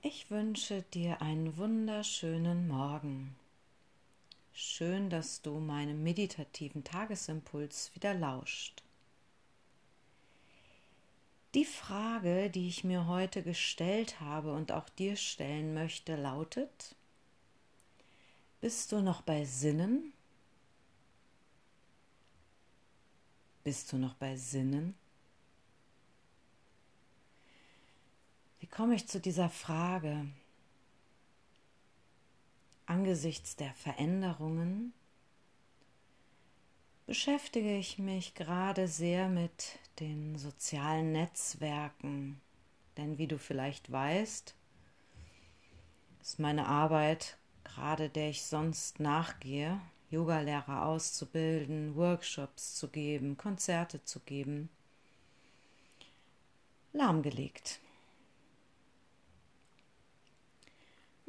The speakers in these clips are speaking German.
Ich wünsche dir einen wunderschönen Morgen. Schön, dass du meinem meditativen Tagesimpuls wieder lauscht. Die Frage, die ich mir heute gestellt habe und auch dir stellen möchte, lautet, bist du noch bei Sinnen? Bist du noch bei Sinnen? Komme ich zu dieser Frage? Angesichts der Veränderungen beschäftige ich mich gerade sehr mit den sozialen Netzwerken, denn wie du vielleicht weißt, ist meine Arbeit, gerade der ich sonst nachgehe, Yogalehrer auszubilden, Workshops zu geben, Konzerte zu geben, lahmgelegt.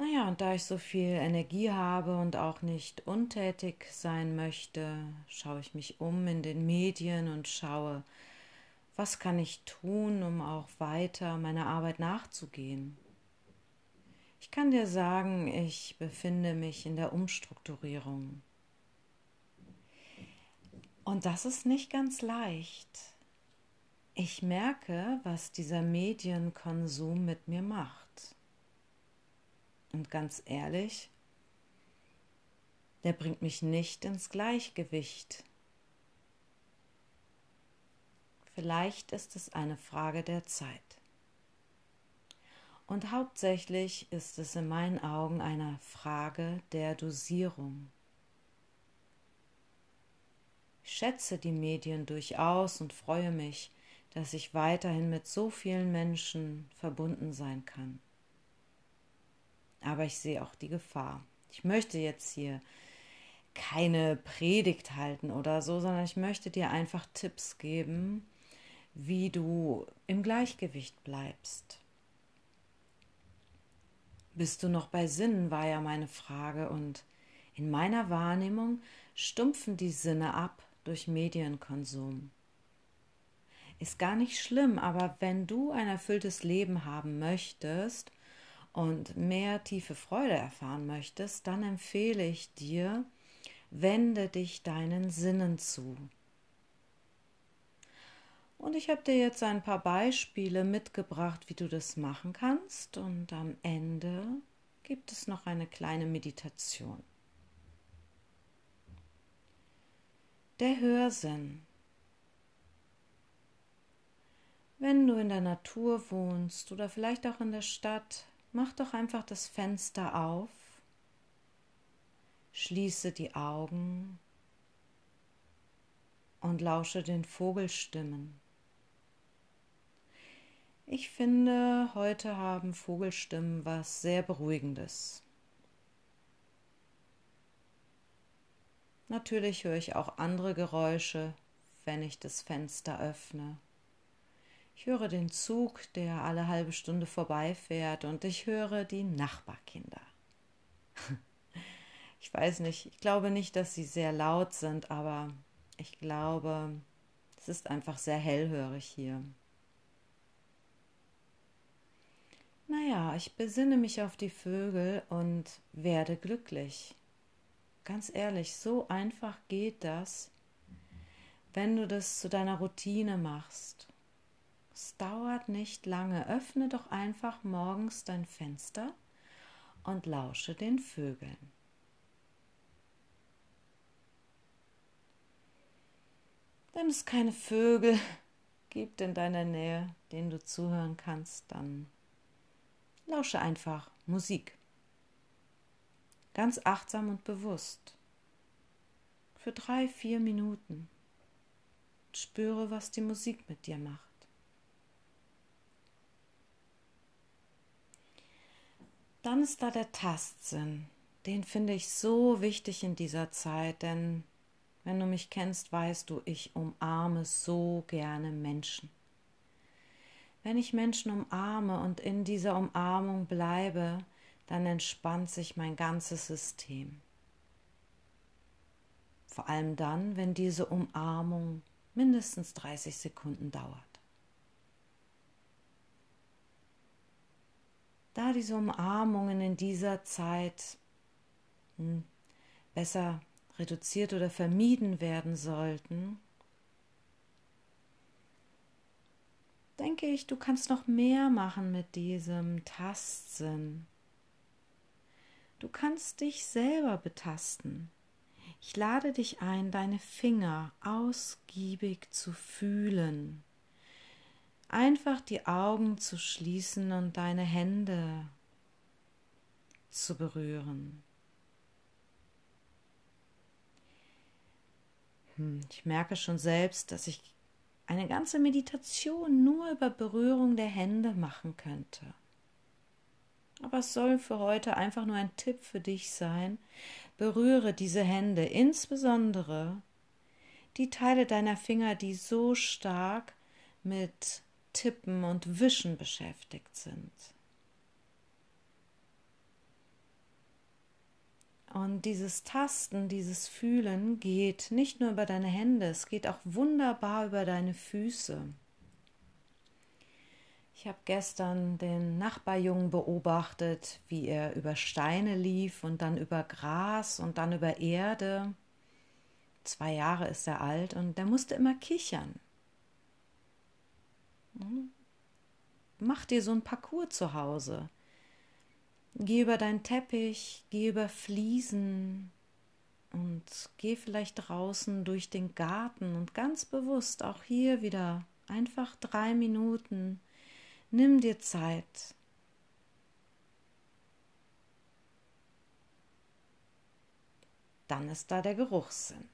Naja, und da ich so viel Energie habe und auch nicht untätig sein möchte, schaue ich mich um in den Medien und schaue, was kann ich tun, um auch weiter meiner Arbeit nachzugehen. Ich kann dir sagen, ich befinde mich in der Umstrukturierung. Und das ist nicht ganz leicht. Ich merke, was dieser Medienkonsum mit mir macht. Und ganz ehrlich, der bringt mich nicht ins Gleichgewicht. Vielleicht ist es eine Frage der Zeit. Und hauptsächlich ist es in meinen Augen eine Frage der Dosierung. Ich schätze die Medien durchaus und freue mich, dass ich weiterhin mit so vielen Menschen verbunden sein kann. Aber ich sehe auch die Gefahr. Ich möchte jetzt hier keine Predigt halten oder so, sondern ich möchte dir einfach Tipps geben, wie du im Gleichgewicht bleibst. Bist du noch bei Sinnen, war ja meine Frage, und in meiner Wahrnehmung stumpfen die Sinne ab durch Medienkonsum. Ist gar nicht schlimm, aber wenn du ein erfülltes Leben haben möchtest und mehr tiefe Freude erfahren möchtest, dann empfehle ich dir, wende dich deinen Sinnen zu. Und ich habe dir jetzt ein paar Beispiele mitgebracht, wie du das machen kannst. Und am Ende gibt es noch eine kleine Meditation. Der Hörsinn. Wenn du in der Natur wohnst oder vielleicht auch in der Stadt, Mach doch einfach das Fenster auf, schließe die Augen und lausche den Vogelstimmen. Ich finde, heute haben Vogelstimmen was sehr Beruhigendes. Natürlich höre ich auch andere Geräusche, wenn ich das Fenster öffne. Ich höre den Zug, der alle halbe Stunde vorbeifährt und ich höre die Nachbarkinder. Ich weiß nicht, ich glaube nicht, dass sie sehr laut sind, aber ich glaube, es ist einfach sehr hellhörig hier. Naja, ich besinne mich auf die Vögel und werde glücklich. Ganz ehrlich, so einfach geht das, wenn du das zu deiner Routine machst es dauert nicht lange. Öffne doch einfach morgens dein Fenster und lausche den Vögeln. Wenn es keine Vögel gibt in deiner Nähe, denen du zuhören kannst, dann lausche einfach Musik. Ganz achtsam und bewusst. Für drei, vier Minuten. Spüre, was die Musik mit dir macht. Dann ist da der Tastsinn. Den finde ich so wichtig in dieser Zeit, denn wenn du mich kennst, weißt du, ich umarme so gerne Menschen. Wenn ich Menschen umarme und in dieser Umarmung bleibe, dann entspannt sich mein ganzes System. Vor allem dann, wenn diese Umarmung mindestens 30 Sekunden dauert. Da diese Umarmungen in dieser Zeit hm, besser reduziert oder vermieden werden sollten, denke ich, du kannst noch mehr machen mit diesem Tastsinn. Du kannst dich selber betasten. Ich lade dich ein, deine Finger ausgiebig zu fühlen. Einfach die Augen zu schließen und deine Hände zu berühren. Hm, ich merke schon selbst, dass ich eine ganze Meditation nur über Berührung der Hände machen könnte. Aber es soll für heute einfach nur ein Tipp für dich sein. Berühre diese Hände, insbesondere die Teile deiner Finger, die so stark mit Tippen und Wischen beschäftigt sind. Und dieses Tasten, dieses Fühlen geht nicht nur über deine Hände, es geht auch wunderbar über deine Füße. Ich habe gestern den Nachbarjungen beobachtet, wie er über Steine lief und dann über Gras und dann über Erde. Zwei Jahre ist er alt und der musste immer kichern. Mach dir so ein Parcours zu Hause. Geh über deinen Teppich, geh über Fliesen und geh vielleicht draußen durch den Garten und ganz bewusst auch hier wieder einfach drei Minuten. Nimm dir Zeit. Dann ist da der Geruchssinn.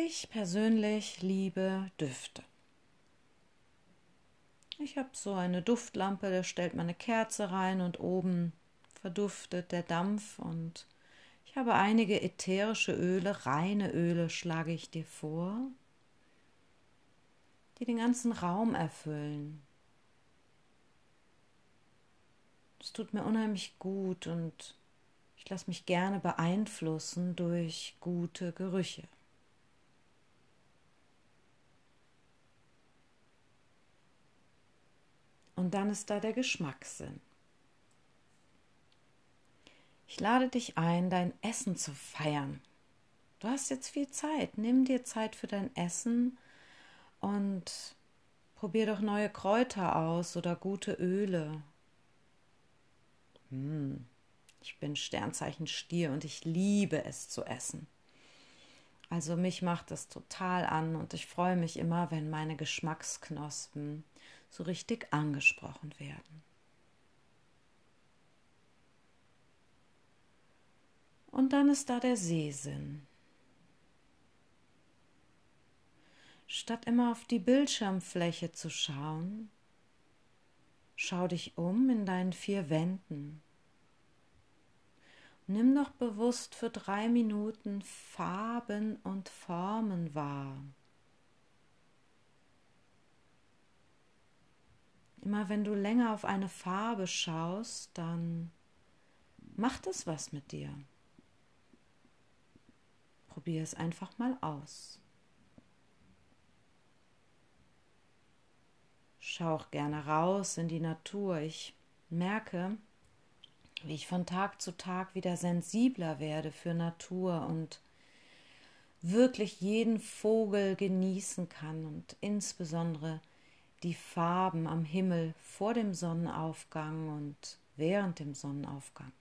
Ich persönlich liebe Düfte. Ich habe so eine Duftlampe, da stellt man eine Kerze rein und oben verduftet der Dampf und ich habe einige ätherische Öle, reine Öle schlage ich dir vor, die den ganzen Raum erfüllen. Es tut mir unheimlich gut und ich lasse mich gerne beeinflussen durch gute Gerüche. Und dann ist da der Geschmackssinn. Ich lade dich ein, dein Essen zu feiern. Du hast jetzt viel Zeit. Nimm dir Zeit für dein Essen und probier doch neue Kräuter aus oder gute Öle. Hm, ich bin Sternzeichen Stier und ich liebe es zu essen. Also mich macht das total an und ich freue mich immer, wenn meine Geschmacksknospen so richtig angesprochen werden. Und dann ist da der Sehsinn. Statt immer auf die Bildschirmfläche zu schauen, schau dich um in deinen vier Wänden. Nimm noch bewusst für drei Minuten Farben und Formen wahr. Immer wenn du länger auf eine Farbe schaust, dann macht es was mit dir. Probier es einfach mal aus. Schau auch gerne raus in die Natur. Ich merke, wie ich von Tag zu Tag wieder sensibler werde für Natur und wirklich jeden Vogel genießen kann und insbesondere die Farben am Himmel vor dem Sonnenaufgang und während dem Sonnenaufgang,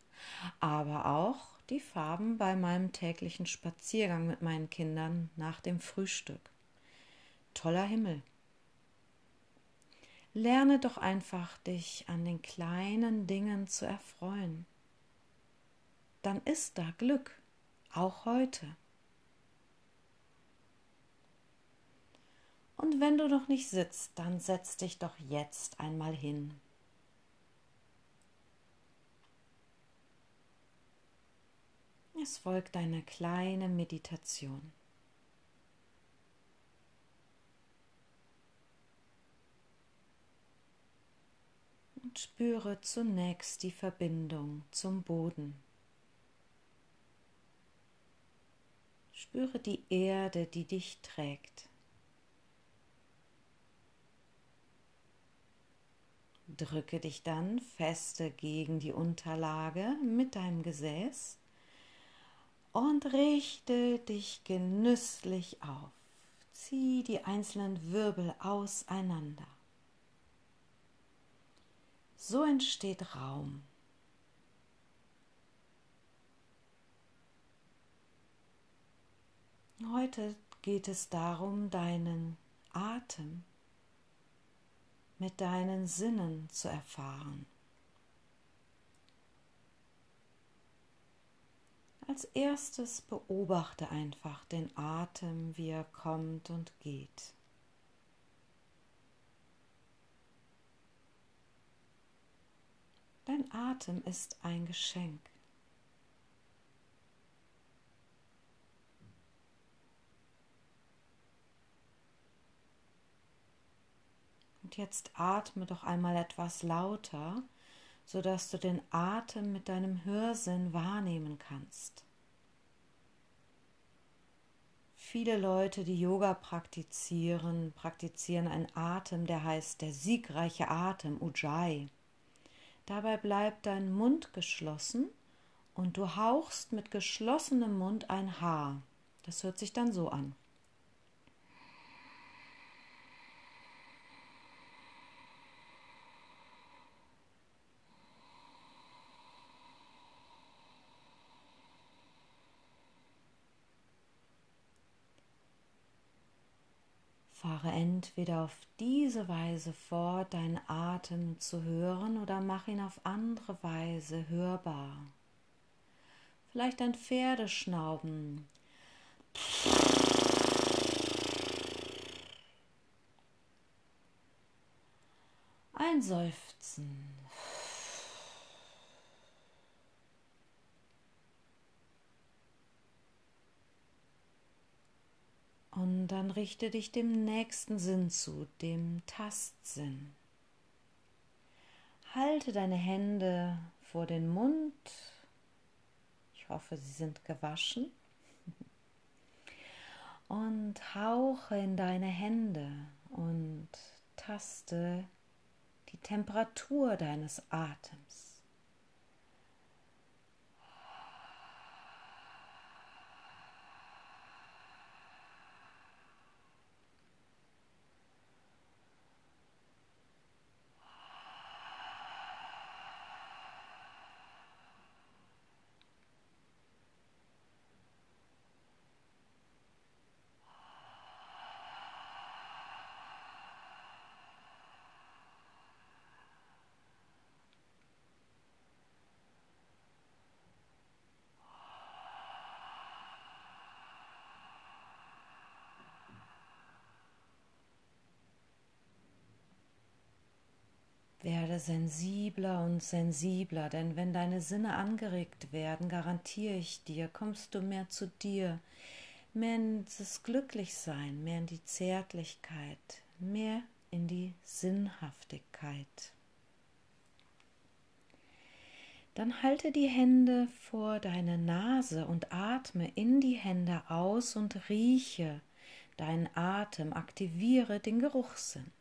aber auch die Farben bei meinem täglichen Spaziergang mit meinen Kindern nach dem Frühstück. Toller Himmel. Lerne doch einfach, dich an den kleinen Dingen zu erfreuen. Dann ist da Glück, auch heute. Und wenn du noch nicht sitzt, dann setz dich doch jetzt einmal hin. Es folgt eine kleine Meditation. Und spüre zunächst die Verbindung zum Boden. Spüre die Erde, die dich trägt. Drücke dich dann feste gegen die Unterlage mit deinem Gesäß und richte dich genüsslich auf. Zieh die einzelnen Wirbel auseinander. So entsteht Raum. Heute geht es darum, deinen Atem mit deinen Sinnen zu erfahren. Als erstes beobachte einfach den Atem, wie er kommt und geht. Dein Atem ist ein Geschenk. Und jetzt atme doch einmal etwas lauter, sodass du den Atem mit deinem Hörsinn wahrnehmen kannst. Viele Leute, die Yoga praktizieren, praktizieren einen Atem, der heißt der siegreiche Atem, Ujjayi. Dabei bleibt dein Mund geschlossen und du hauchst mit geschlossenem Mund ein Haar. Das hört sich dann so an. Fahre entweder auf diese Weise fort, deinen Atem zu hören, oder mach ihn auf andere Weise hörbar. Vielleicht ein Pferdeschnauben. Ein Seufzen. Und dann richte dich dem nächsten Sinn zu, dem Tastsinn. Halte deine Hände vor den Mund. Ich hoffe, sie sind gewaschen. Und hauche in deine Hände und taste die Temperatur deines Atems. Werde sensibler und sensibler, denn wenn deine Sinne angeregt werden, garantiere ich dir, kommst du mehr zu dir, mehr in das Glücklichsein, mehr in die Zärtlichkeit, mehr in die Sinnhaftigkeit. Dann halte die Hände vor deine Nase und atme in die Hände aus und rieche deinen Atem, aktiviere den Geruchssinn.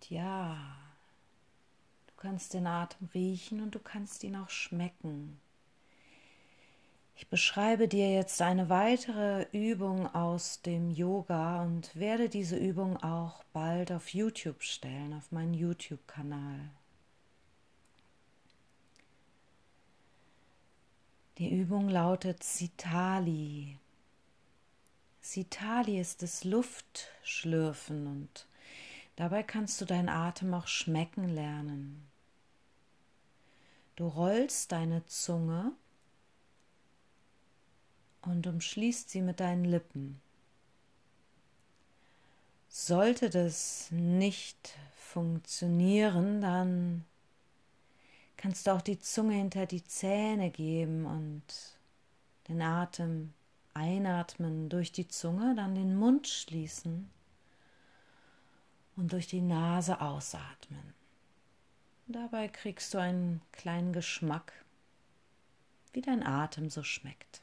Und ja, du kannst den Atem riechen und du kannst ihn auch schmecken. Ich beschreibe dir jetzt eine weitere Übung aus dem Yoga und werde diese Übung auch bald auf YouTube stellen, auf meinen YouTube-Kanal. Die Übung lautet Sitali. Sitali ist das Luftschlürfen und Dabei kannst du deinen Atem auch schmecken lernen. Du rollst deine Zunge und umschließt sie mit deinen Lippen. Sollte das nicht funktionieren, dann kannst du auch die Zunge hinter die Zähne geben und den Atem einatmen durch die Zunge, dann den Mund schließen und durch die Nase ausatmen. Dabei kriegst du einen kleinen Geschmack, wie dein Atem so schmeckt.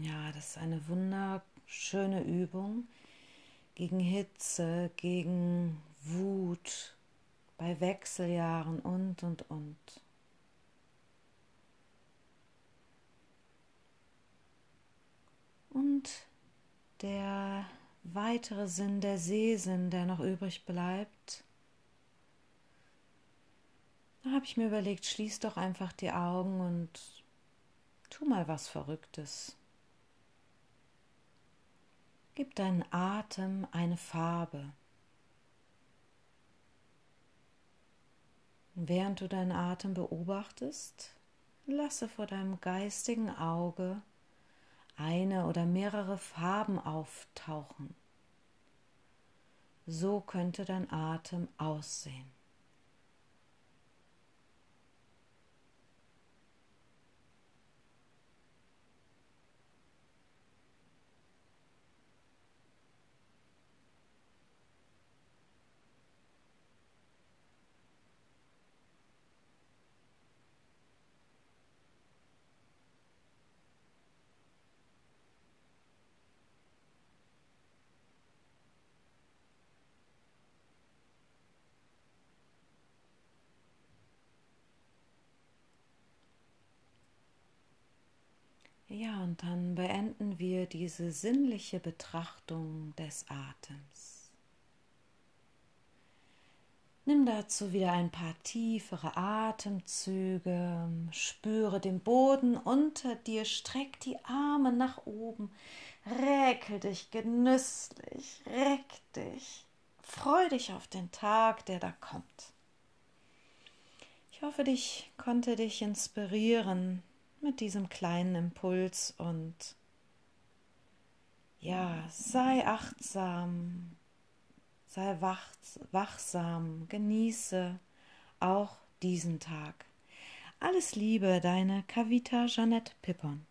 Ja, das ist eine wunderschöne Übung gegen Hitze, gegen Wut, bei Wechseljahren und, und, und. Und der weitere Sinn, der Sehsinn, der noch übrig bleibt, da habe ich mir überlegt, schließ doch einfach die Augen und tu mal was Verrücktes. Gib deinen Atem eine Farbe. Während du deinen Atem beobachtest, lasse vor deinem geistigen Auge eine oder mehrere Farben auftauchen. So könnte dein Atem aussehen. Ja, und dann beenden wir diese sinnliche Betrachtung des Atems. Nimm dazu wieder ein paar tiefere Atemzüge, spüre den Boden unter dir, streck die Arme nach oben, räkel dich genüsslich, reck dich, freu dich auf den Tag, der da kommt. Ich hoffe, ich konnte dich inspirieren, mit diesem kleinen Impuls und ja, sei achtsam, sei wach, wachsam, genieße auch diesen Tag. Alles Liebe, deine Kavita Jeanette Pippon.